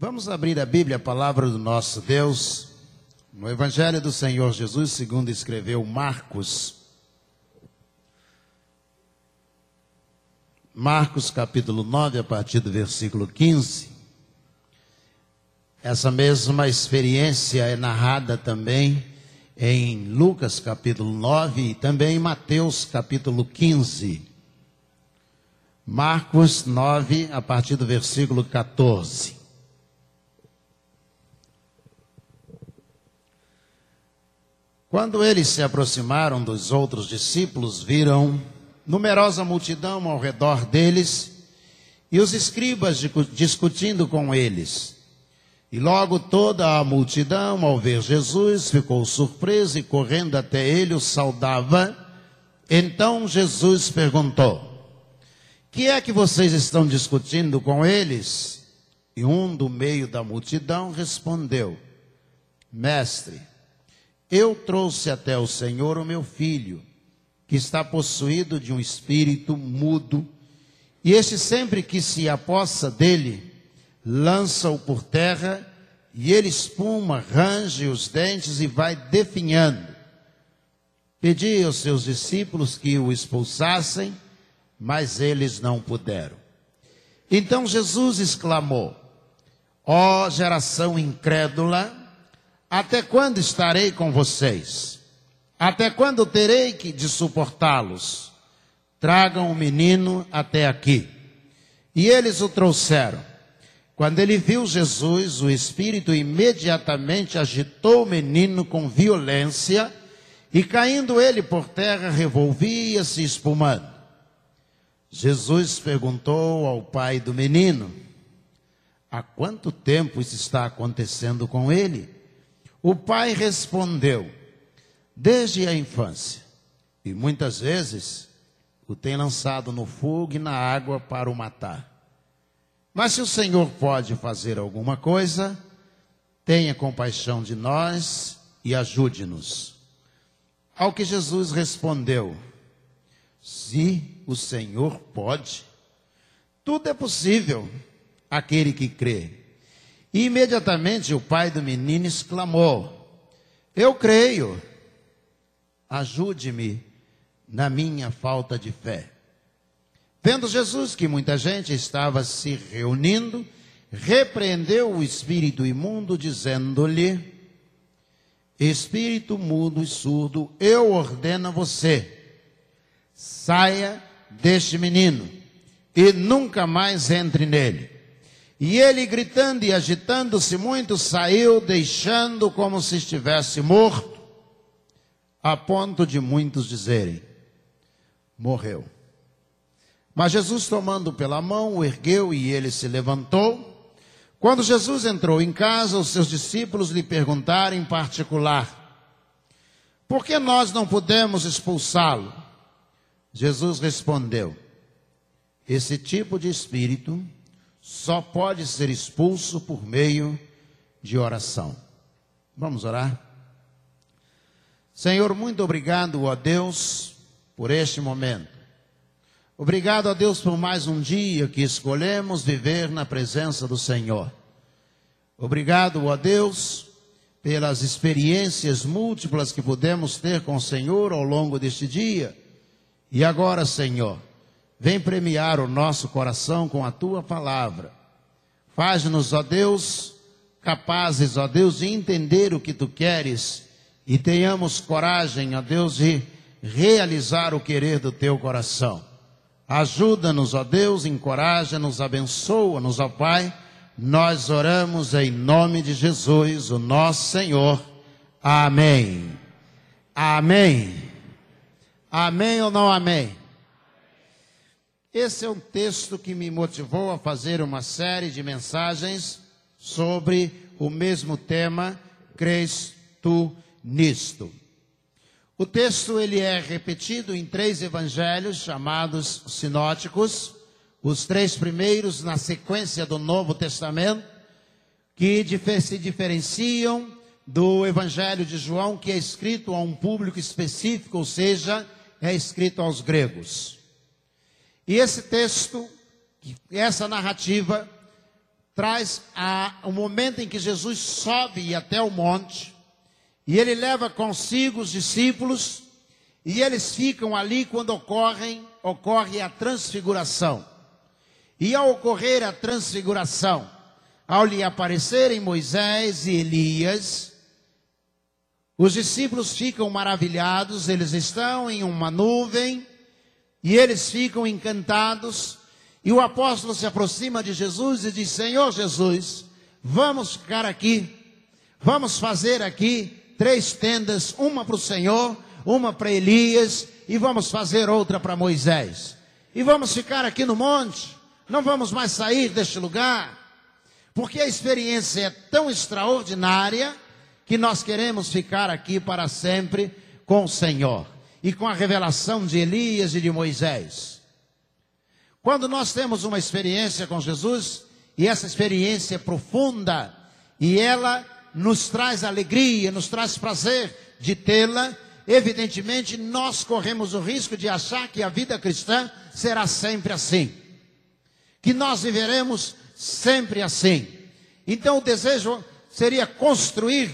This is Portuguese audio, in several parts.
Vamos abrir a Bíblia, a palavra do nosso Deus, no Evangelho do Senhor Jesus, segundo escreveu Marcos. Marcos capítulo 9, a partir do versículo 15. Essa mesma experiência é narrada também em Lucas capítulo 9 e também em Mateus capítulo 15. Marcos 9, a partir do versículo 14. Quando eles se aproximaram dos outros discípulos, viram numerosa multidão ao redor deles e os escribas discutindo com eles. E logo toda a multidão, ao ver Jesus, ficou surpresa e correndo até ele o saudava. Então Jesus perguntou: Que é que vocês estão discutindo com eles? E um do meio da multidão respondeu: Mestre, eu trouxe até o Senhor o meu filho, que está possuído de um espírito mudo, e este sempre que se apossa dele, lança-o por terra, e ele espuma, range os dentes e vai definhando. Pedi aos seus discípulos que o expulsassem, mas eles não puderam. Então Jesus exclamou: Ó oh, geração incrédula, até quando estarei com vocês? Até quando terei que de suportá-los? Tragam o menino até aqui. E eles o trouxeram. Quando ele viu Jesus, o espírito imediatamente agitou o menino com violência, e caindo ele por terra, revolvia-se espumando. Jesus perguntou ao pai do menino: Há quanto tempo isso está acontecendo com ele? O pai respondeu: Desde a infância, e muitas vezes o tem lançado no fogo e na água para o matar. Mas se o Senhor pode fazer alguma coisa, tenha compaixão de nós e ajude-nos. Ao que Jesus respondeu: Se o Senhor pode, tudo é possível aquele que crê. E imediatamente o pai do menino exclamou: Eu creio, ajude-me na minha falta de fé. Vendo Jesus que muita gente estava se reunindo, repreendeu o espírito imundo, dizendo-lhe: Espírito mudo e surdo, eu ordeno a você, saia deste menino e nunca mais entre nele. E ele, gritando e agitando-se muito, saiu, deixando como se estivesse morto, a ponto de muitos dizerem: morreu. Mas Jesus, tomando pela mão, o ergueu e ele se levantou. Quando Jesus entrou em casa, os seus discípulos lhe perguntaram em particular: Por que nós não pudemos expulsá-lo? Jesus respondeu: Esse tipo de espírito só pode ser expulso por meio de oração. Vamos orar? Senhor, muito obrigado, ó Deus, por este momento. Obrigado a Deus por mais um dia que escolhemos viver na presença do Senhor. Obrigado, ó Deus, pelas experiências múltiplas que pudemos ter com o Senhor ao longo deste dia. E agora, Senhor, Vem premiar o nosso coração com a tua palavra. Faz-nos, ó Deus, capazes, ó Deus, de entender o que tu queres e tenhamos coragem, ó Deus, de realizar o querer do teu coração. Ajuda-nos, ó Deus, encoraja-nos, abençoa-nos, ó Pai. Nós oramos em nome de Jesus, o nosso Senhor. Amém. Amém. Amém ou não amém? Esse é um texto que me motivou a fazer uma série de mensagens sobre o mesmo tema, crês tu nisto. O texto ele é repetido em três evangelhos chamados sinóticos, os três primeiros na sequência do Novo Testamento, que se diferenciam do evangelho de João, que é escrito a um público específico, ou seja, é escrito aos gregos. E esse texto, essa narrativa, traz a, o momento em que Jesus sobe até o monte e ele leva consigo os discípulos e eles ficam ali quando ocorrem, ocorre a transfiguração. E ao ocorrer a transfiguração, ao lhe aparecerem Moisés e Elias, os discípulos ficam maravilhados, eles estão em uma nuvem e eles ficam encantados. E o apóstolo se aproxima de Jesus e diz: Senhor Jesus, vamos ficar aqui, vamos fazer aqui três tendas, uma para o Senhor, uma para Elias e vamos fazer outra para Moisés. E vamos ficar aqui no monte, não vamos mais sair deste lugar, porque a experiência é tão extraordinária que nós queremos ficar aqui para sempre com o Senhor e com a revelação de Elias e de Moisés. Quando nós temos uma experiência com Jesus, e essa experiência é profunda, e ela nos traz alegria, nos traz prazer de tê-la, evidentemente nós corremos o risco de achar que a vida cristã será sempre assim, que nós viveremos sempre assim. Então o desejo seria construir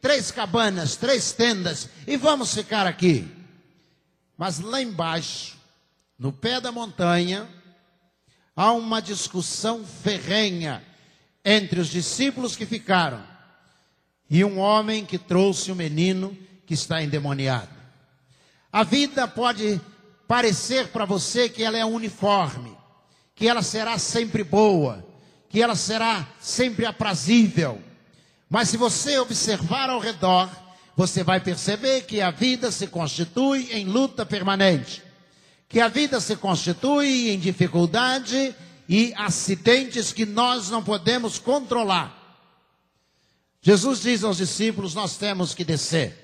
três cabanas, três tendas e vamos ficar aqui. Mas lá embaixo, no pé da montanha, há uma discussão ferrenha entre os discípulos que ficaram e um homem que trouxe o um menino que está endemoniado. A vida pode parecer para você que ela é uniforme, que ela será sempre boa, que ela será sempre aprazível mas se você observar ao redor, você vai perceber que a vida se constitui em luta permanente, que a vida se constitui em dificuldade e acidentes que nós não podemos controlar. Jesus diz aos discípulos: Nós temos que descer,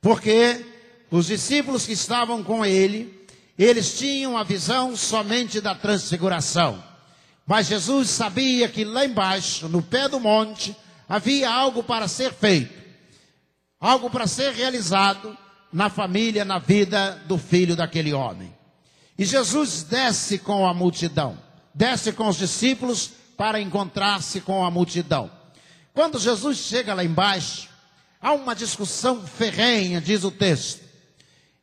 porque os discípulos que estavam com ele, eles tinham a visão somente da transfiguração, mas Jesus sabia que lá embaixo, no pé do monte, havia algo para ser feito, algo para ser realizado na família, na vida do filho daquele homem. E Jesus desce com a multidão, desce com os discípulos para encontrar-se com a multidão. Quando Jesus chega lá embaixo, há uma discussão ferrenha, diz o texto.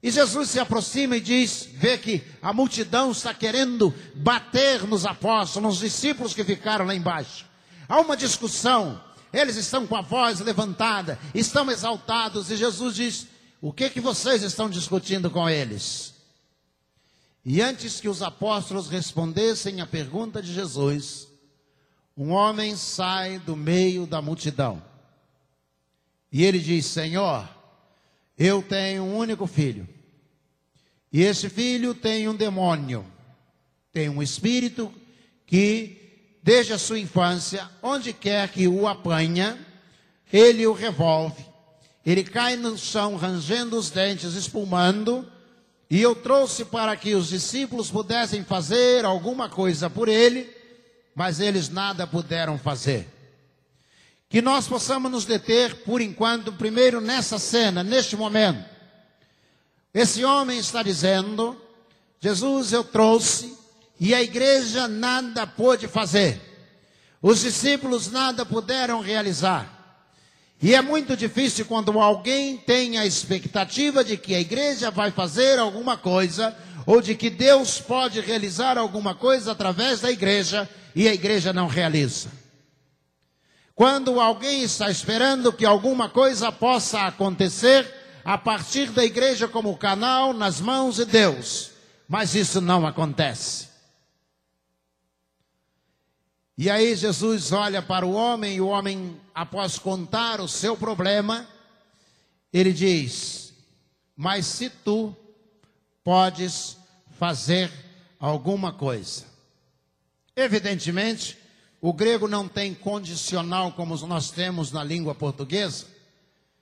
E Jesus se aproxima e diz: vê que a multidão está querendo bater nos apóstolos, nos discípulos que ficaram lá embaixo. Há uma discussão eles estão com a voz levantada, estão exaltados, e Jesus diz: O que que vocês estão discutindo com eles? E antes que os apóstolos respondessem à pergunta de Jesus, um homem sai do meio da multidão. E ele diz: Senhor, eu tenho um único filho. E esse filho tem um demônio, tem um espírito que desde a sua infância, onde quer que o apanha, ele o revolve. Ele cai no chão, rangendo os dentes, espumando. E eu trouxe para que os discípulos pudessem fazer alguma coisa por ele, mas eles nada puderam fazer. Que nós possamos nos deter, por enquanto, primeiro nessa cena, neste momento. Esse homem está dizendo: Jesus, eu trouxe e a igreja nada pôde fazer. Os discípulos nada puderam realizar. E é muito difícil quando alguém tem a expectativa de que a igreja vai fazer alguma coisa, ou de que Deus pode realizar alguma coisa através da igreja, e a igreja não realiza. Quando alguém está esperando que alguma coisa possa acontecer a partir da igreja como canal nas mãos de Deus, mas isso não acontece. E aí Jesus olha para o homem e o homem, após contar o seu problema, ele diz: Mas se tu podes fazer alguma coisa. Evidentemente, o grego não tem condicional como nós temos na língua portuguesa.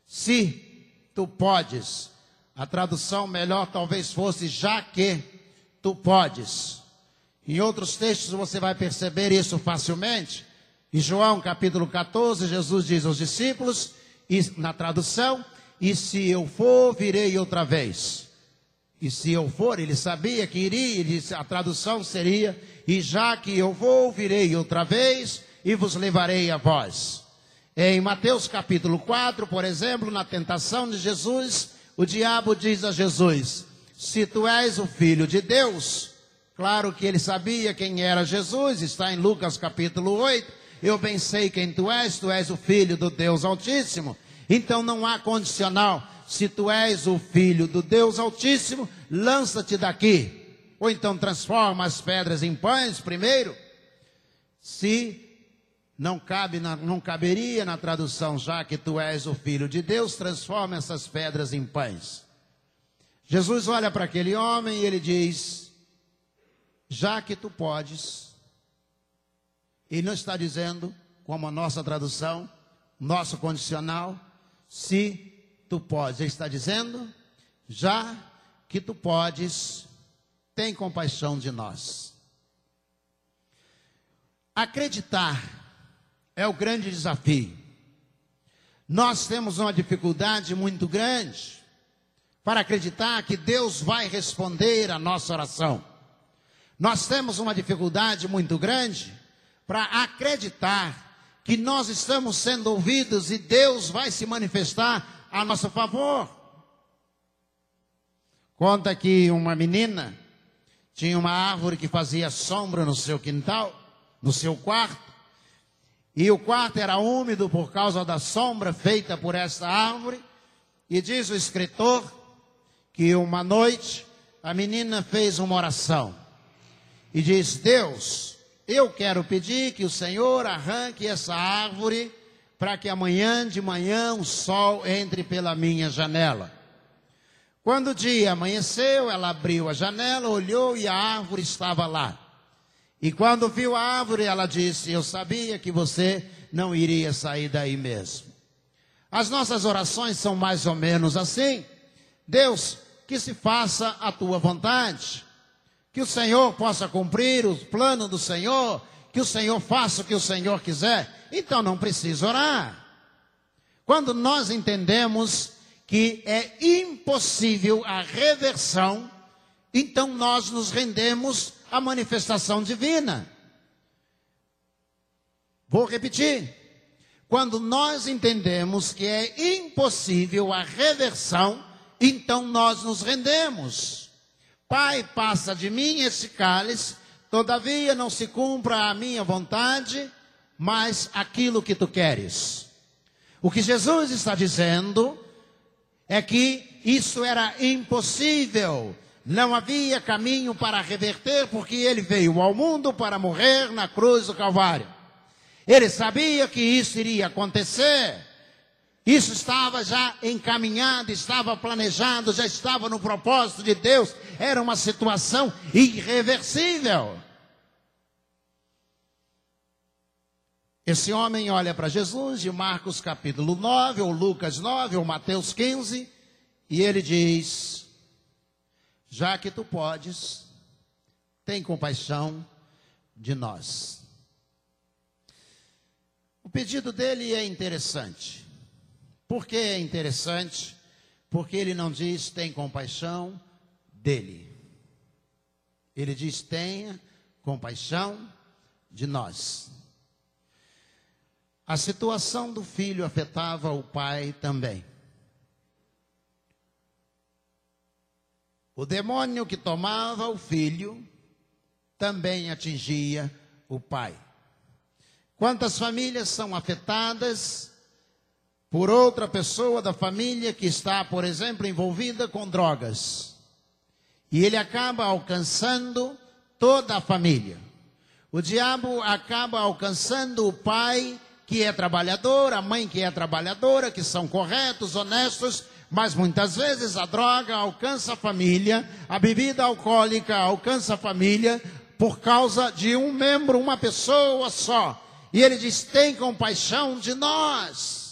Se tu podes, a tradução melhor talvez fosse já que tu podes. Em outros textos você vai perceber isso facilmente. Em João capítulo 14, Jesus diz aos discípulos, na tradução, e se eu for, virei outra vez. E se eu for, ele sabia que iria, a tradução seria, e já que eu vou, virei outra vez, e vos levarei a vós. Em Mateus capítulo 4, por exemplo, na tentação de Jesus, o diabo diz a Jesus: Se tu és o filho de Deus, claro que ele sabia quem era Jesus, está em Lucas capítulo 8. Eu bem sei quem tu és, tu és o filho do Deus Altíssimo. Então não há condicional. Se tu és o filho do Deus Altíssimo, lança-te daqui. Ou então transforma as pedras em pães primeiro. Se não cabe, não caberia na tradução, já que tu és o filho de Deus, transforma essas pedras em pães. Jesus olha para aquele homem e ele diz: Já que tu podes, ele não está dizendo, como a nossa tradução, nosso condicional, se tu podes. Ele está dizendo, já que tu podes, tem compaixão de nós. Acreditar é o grande desafio. Nós temos uma dificuldade muito grande para acreditar que Deus vai responder a nossa oração. Nós temos uma dificuldade muito grande para acreditar que nós estamos sendo ouvidos e Deus vai se manifestar a nosso favor. Conta que uma menina tinha uma árvore que fazia sombra no seu quintal, no seu quarto, e o quarto era úmido por causa da sombra feita por essa árvore. E diz o escritor que uma noite a menina fez uma oração e diz: Deus, eu quero pedir que o Senhor arranque essa árvore para que amanhã de manhã o sol entre pela minha janela. Quando o dia amanheceu, ela abriu a janela, olhou e a árvore estava lá. E quando viu a árvore, ela disse: Eu sabia que você não iria sair daí mesmo. As nossas orações são mais ou menos assim. Deus, que se faça a tua vontade. Que o Senhor possa cumprir os planos do Senhor. Que o Senhor faça o que o Senhor quiser. Então não precisa orar. Quando nós entendemos que é impossível a reversão, então nós nos rendemos à manifestação divina. Vou repetir. Quando nós entendemos que é impossível a reversão, então nós nos rendemos. Pai, passa de mim esse cálice, todavia não se cumpra a minha vontade, mas aquilo que tu queres. O que Jesus está dizendo é que isso era impossível. Não havia caminho para reverter, porque ele veio ao mundo para morrer na cruz do Calvário. Ele sabia que isso iria acontecer. Isso estava já encaminhado, estava planejado, já estava no propósito de Deus. Era uma situação irreversível. Esse homem olha para Jesus de Marcos capítulo 9, ou Lucas 9, ou Mateus 15, e ele diz: Já que tu podes, tem compaixão de nós. O pedido dele é interessante. Por que é interessante? Porque ele não diz tem compaixão dele. Ele diz tenha compaixão de nós. A situação do filho afetava o pai também. O demônio que tomava o filho também atingia o pai. Quantas famílias são afetadas por outra pessoa da família que está, por exemplo, envolvida com drogas? E ele acaba alcançando toda a família. O diabo acaba alcançando o pai que é trabalhador, a mãe que é trabalhadora, que são corretos, honestos, mas muitas vezes a droga alcança a família, a bebida alcoólica alcança a família por causa de um membro, uma pessoa só. E ele diz: tem compaixão de nós.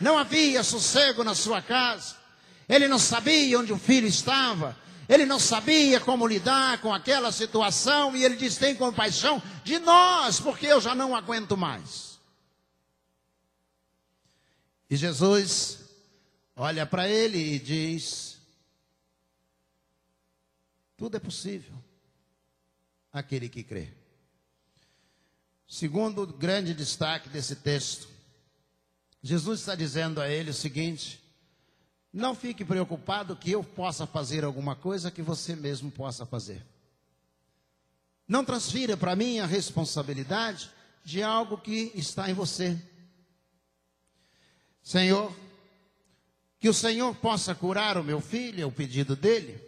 Não havia sossego na sua casa. Ele não sabia onde o filho estava. Ele não sabia como lidar com aquela situação. E ele diz: tem compaixão de nós, porque eu já não aguento mais. E Jesus olha para ele e diz: Tudo é possível aquele que crê. Segundo grande destaque desse texto, Jesus está dizendo a ele o seguinte: não fique preocupado que eu possa fazer alguma coisa que você mesmo possa fazer. Não transfira para mim a responsabilidade de algo que está em você. Senhor, que o Senhor possa curar o meu filho, é o pedido dele.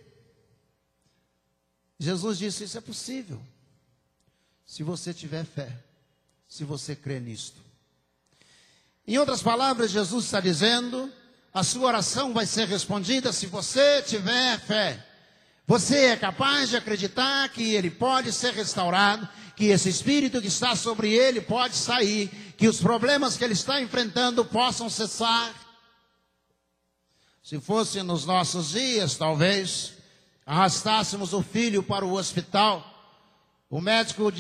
Jesus disse: Isso é possível, se você tiver fé, se você crer nisto. Em outras palavras, Jesus está dizendo: a sua oração vai ser respondida se você tiver fé. Você é capaz de acreditar que ele pode ser restaurado, que esse espírito que está sobre ele pode sair, que os problemas que ele está enfrentando possam cessar. Se fosse nos nossos dias, talvez, arrastássemos o filho para o hospital, o médico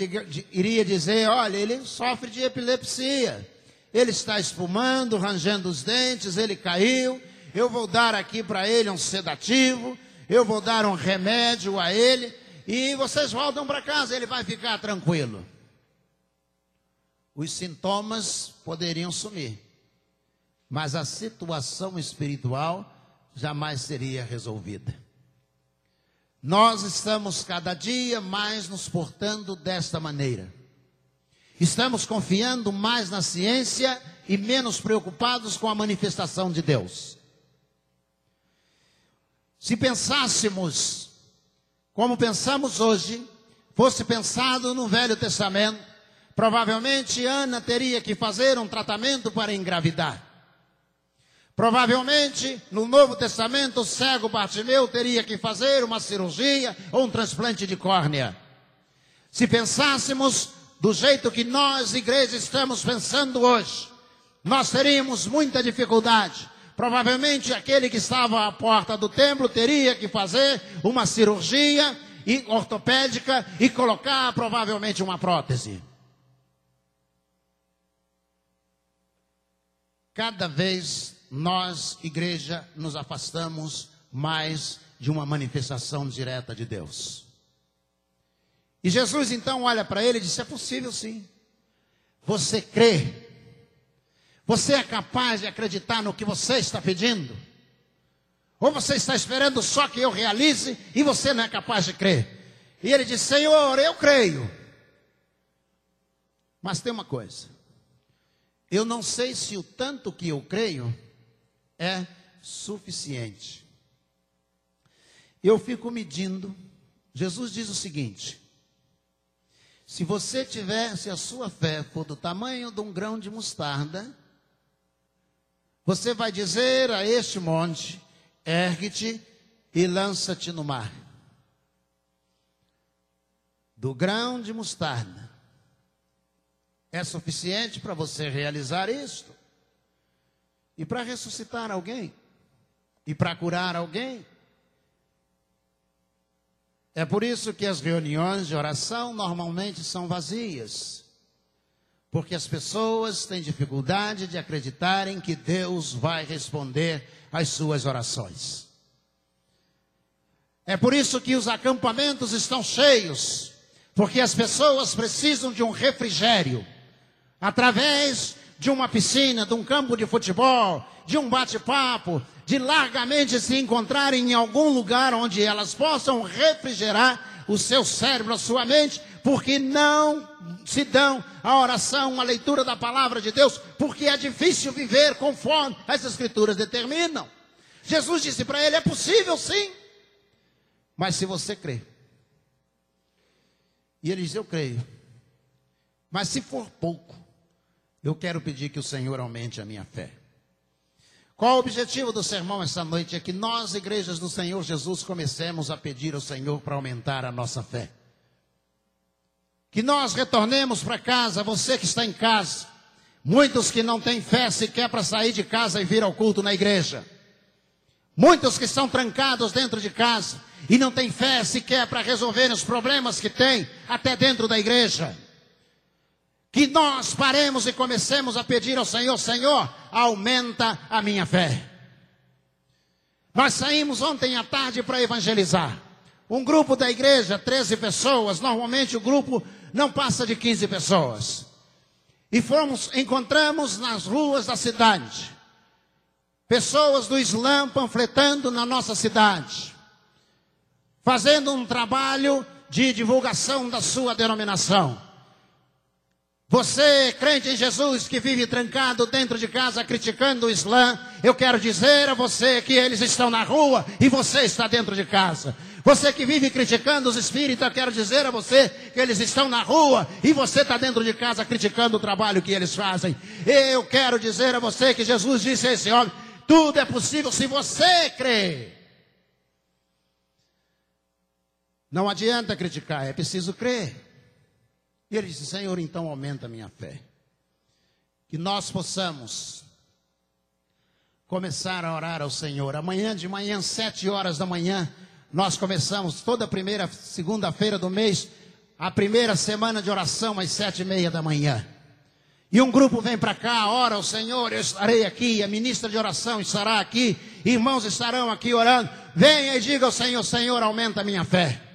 iria dizer: olha, ele sofre de epilepsia, ele está espumando, rangendo os dentes, ele caiu. Eu vou dar aqui para ele um sedativo, eu vou dar um remédio a ele, e vocês voltam para casa, ele vai ficar tranquilo. Os sintomas poderiam sumir, mas a situação espiritual jamais seria resolvida. Nós estamos cada dia mais nos portando desta maneira. Estamos confiando mais na ciência e menos preocupados com a manifestação de Deus. Se pensássemos como pensamos hoje, fosse pensado no Velho Testamento, provavelmente Ana teria que fazer um tratamento para engravidar. Provavelmente, no Novo Testamento, o cego Bartimeu teria que fazer uma cirurgia ou um transplante de córnea. Se pensássemos do jeito que nós, igreja, estamos pensando hoje, nós teríamos muita dificuldade. Provavelmente aquele que estava à porta do templo teria que fazer uma cirurgia ortopédica e colocar provavelmente uma prótese. Cada vez nós, igreja, nos afastamos mais de uma manifestação direta de Deus. E Jesus então olha para ele e diz: É possível sim. Você crê. Você é capaz de acreditar no que você está pedindo? Ou você está esperando só que eu realize e você não é capaz de crer? E ele diz: Senhor, eu creio. Mas tem uma coisa. Eu não sei se o tanto que eu creio é suficiente. Eu fico medindo. Jesus diz o seguinte: se você tiver, se a sua fé for do tamanho de um grão de mostarda, você vai dizer a este monte: ergue-te e lança-te no mar. Do grão de mostarda. É suficiente para você realizar isto? E para ressuscitar alguém? E para curar alguém? É por isso que as reuniões de oração normalmente são vazias. Porque as pessoas têm dificuldade de acreditarem que Deus vai responder às suas orações. É por isso que os acampamentos estão cheios, porque as pessoas precisam de um refrigério através de uma piscina, de um campo de futebol, de um bate-papo, de largamente se encontrarem em algum lugar onde elas possam refrigerar o seu cérebro, a sua mente, porque não se dão a oração, a leitura da palavra de Deus, porque é difícil viver conforme as escrituras determinam. Jesus disse para ele: é possível sim, mas se você crê. E ele diz: eu creio, mas se for pouco, eu quero pedir que o Senhor aumente a minha fé. Qual o objetivo do sermão esta noite? É que nós, igrejas do Senhor Jesus, comecemos a pedir ao Senhor para aumentar a nossa fé. Que nós retornemos para casa, você que está em casa. Muitos que não têm fé sequer para sair de casa e vir ao culto na igreja. Muitos que estão trancados dentro de casa e não têm fé sequer para resolver os problemas que têm até dentro da igreja que nós paremos e comecemos a pedir ao Senhor: Senhor, aumenta a minha fé. Nós saímos ontem à tarde para evangelizar. Um grupo da igreja, 13 pessoas, normalmente o grupo não passa de 15 pessoas. E fomos, encontramos nas ruas da cidade pessoas do Islã panfletando na nossa cidade, fazendo um trabalho de divulgação da sua denominação. Você, crente em Jesus, que vive trancado dentro de casa criticando o Islã, eu quero dizer a você que eles estão na rua e você está dentro de casa. Você que vive criticando os espíritas, eu quero dizer a você que eles estão na rua e você está dentro de casa criticando o trabalho que eles fazem. Eu quero dizer a você que Jesus disse a esse homem: tudo é possível se você crer. Não adianta criticar, é preciso crer. E ele disse: Senhor, então aumenta a minha fé. Que nós possamos começar a orar ao Senhor. Amanhã de manhã, sete horas da manhã, nós começamos toda primeira segunda-feira do mês, a primeira semana de oração às sete e meia da manhã. E um grupo vem para cá, ora ao Senhor, eu estarei aqui, a ministra de oração estará aqui, irmãos estarão aqui orando. Venha e diga ao Senhor, Senhor, aumenta a minha fé.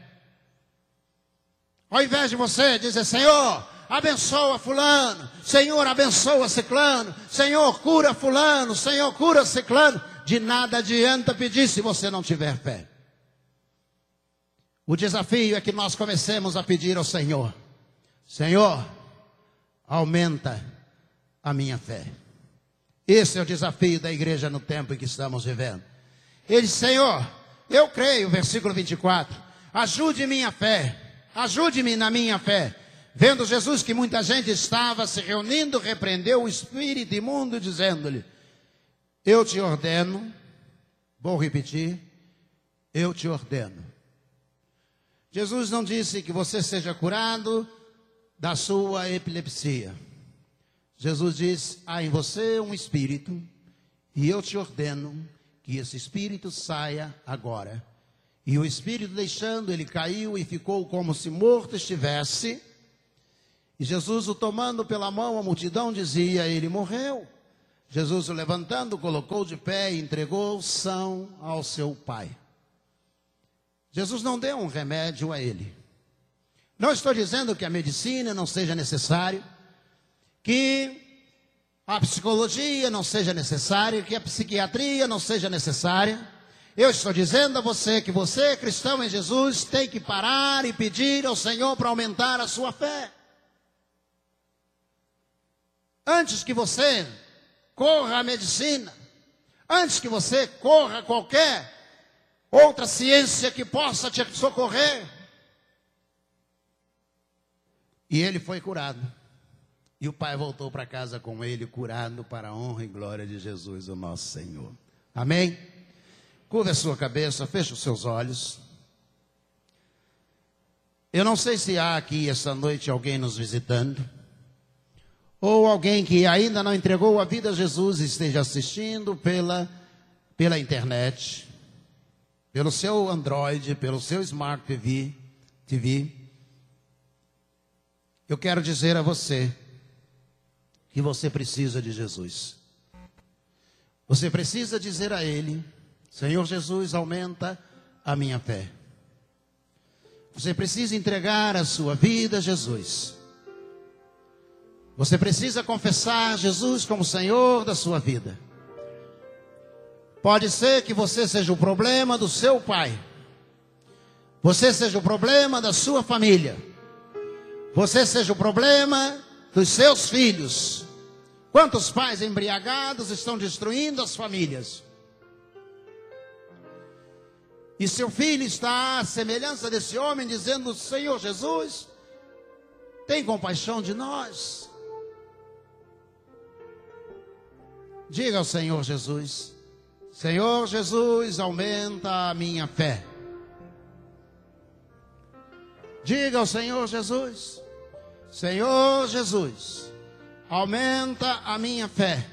Ao invés de você dizer, Senhor, abençoa fulano, Senhor, abençoa ciclano, Senhor, cura fulano, Senhor, cura ciclano, de nada adianta pedir se você não tiver fé. O desafio é que nós comecemos a pedir ao Senhor, Senhor, aumenta a minha fé. Esse é o desafio da igreja no tempo em que estamos vivendo. Ele disse, Senhor, eu creio, versículo 24, ajude minha fé. Ajude-me na minha fé. Vendo Jesus que muita gente estava se reunindo, repreendeu o espírito imundo, dizendo-lhe: Eu te ordeno, vou repetir, eu te ordeno. Jesus não disse que você seja curado da sua epilepsia. Jesus diz: há em você um espírito, e eu te ordeno que esse espírito saia agora. E o espírito deixando, ele caiu e ficou como se morto estivesse. E Jesus o tomando pela mão, a multidão dizia: Ele morreu. Jesus o levantando, colocou de pé e entregou são ao seu pai. Jesus não deu um remédio a ele. Não estou dizendo que a medicina não seja necessária, que a psicologia não seja necessária, que a psiquiatria não seja necessária. Eu estou dizendo a você que você, cristão em Jesus, tem que parar e pedir ao Senhor para aumentar a sua fé. Antes que você corra a medicina, antes que você corra qualquer outra ciência que possa te socorrer. E ele foi curado. E o pai voltou para casa com ele, curado para a honra e glória de Jesus, o nosso Senhor. Amém? Curva a sua cabeça, feche os seus olhos. Eu não sei se há aqui essa noite alguém nos visitando, ou alguém que ainda não entregou a vida a Jesus e esteja assistindo pela, pela internet, pelo seu Android, pelo seu Smart TV, TV. Eu quero dizer a você que você precisa de Jesus. Você precisa dizer a Ele Senhor Jesus, aumenta a minha fé. Você precisa entregar a sua vida a Jesus. Você precisa confessar Jesus como Senhor da sua vida. Pode ser que você seja o problema do seu pai. Você seja o problema da sua família. Você seja o problema dos seus filhos. Quantos pais embriagados estão destruindo as famílias? E seu filho está à semelhança desse homem, dizendo: Senhor Jesus, tem compaixão de nós. Diga ao Senhor Jesus: Senhor Jesus, aumenta a minha fé. Diga ao Senhor Jesus: Senhor Jesus, aumenta a minha fé.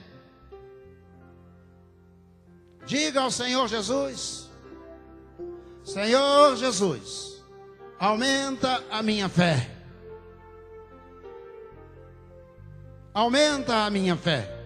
Diga ao Senhor Jesus: Senhor Jesus, aumenta a minha fé. Aumenta a minha fé.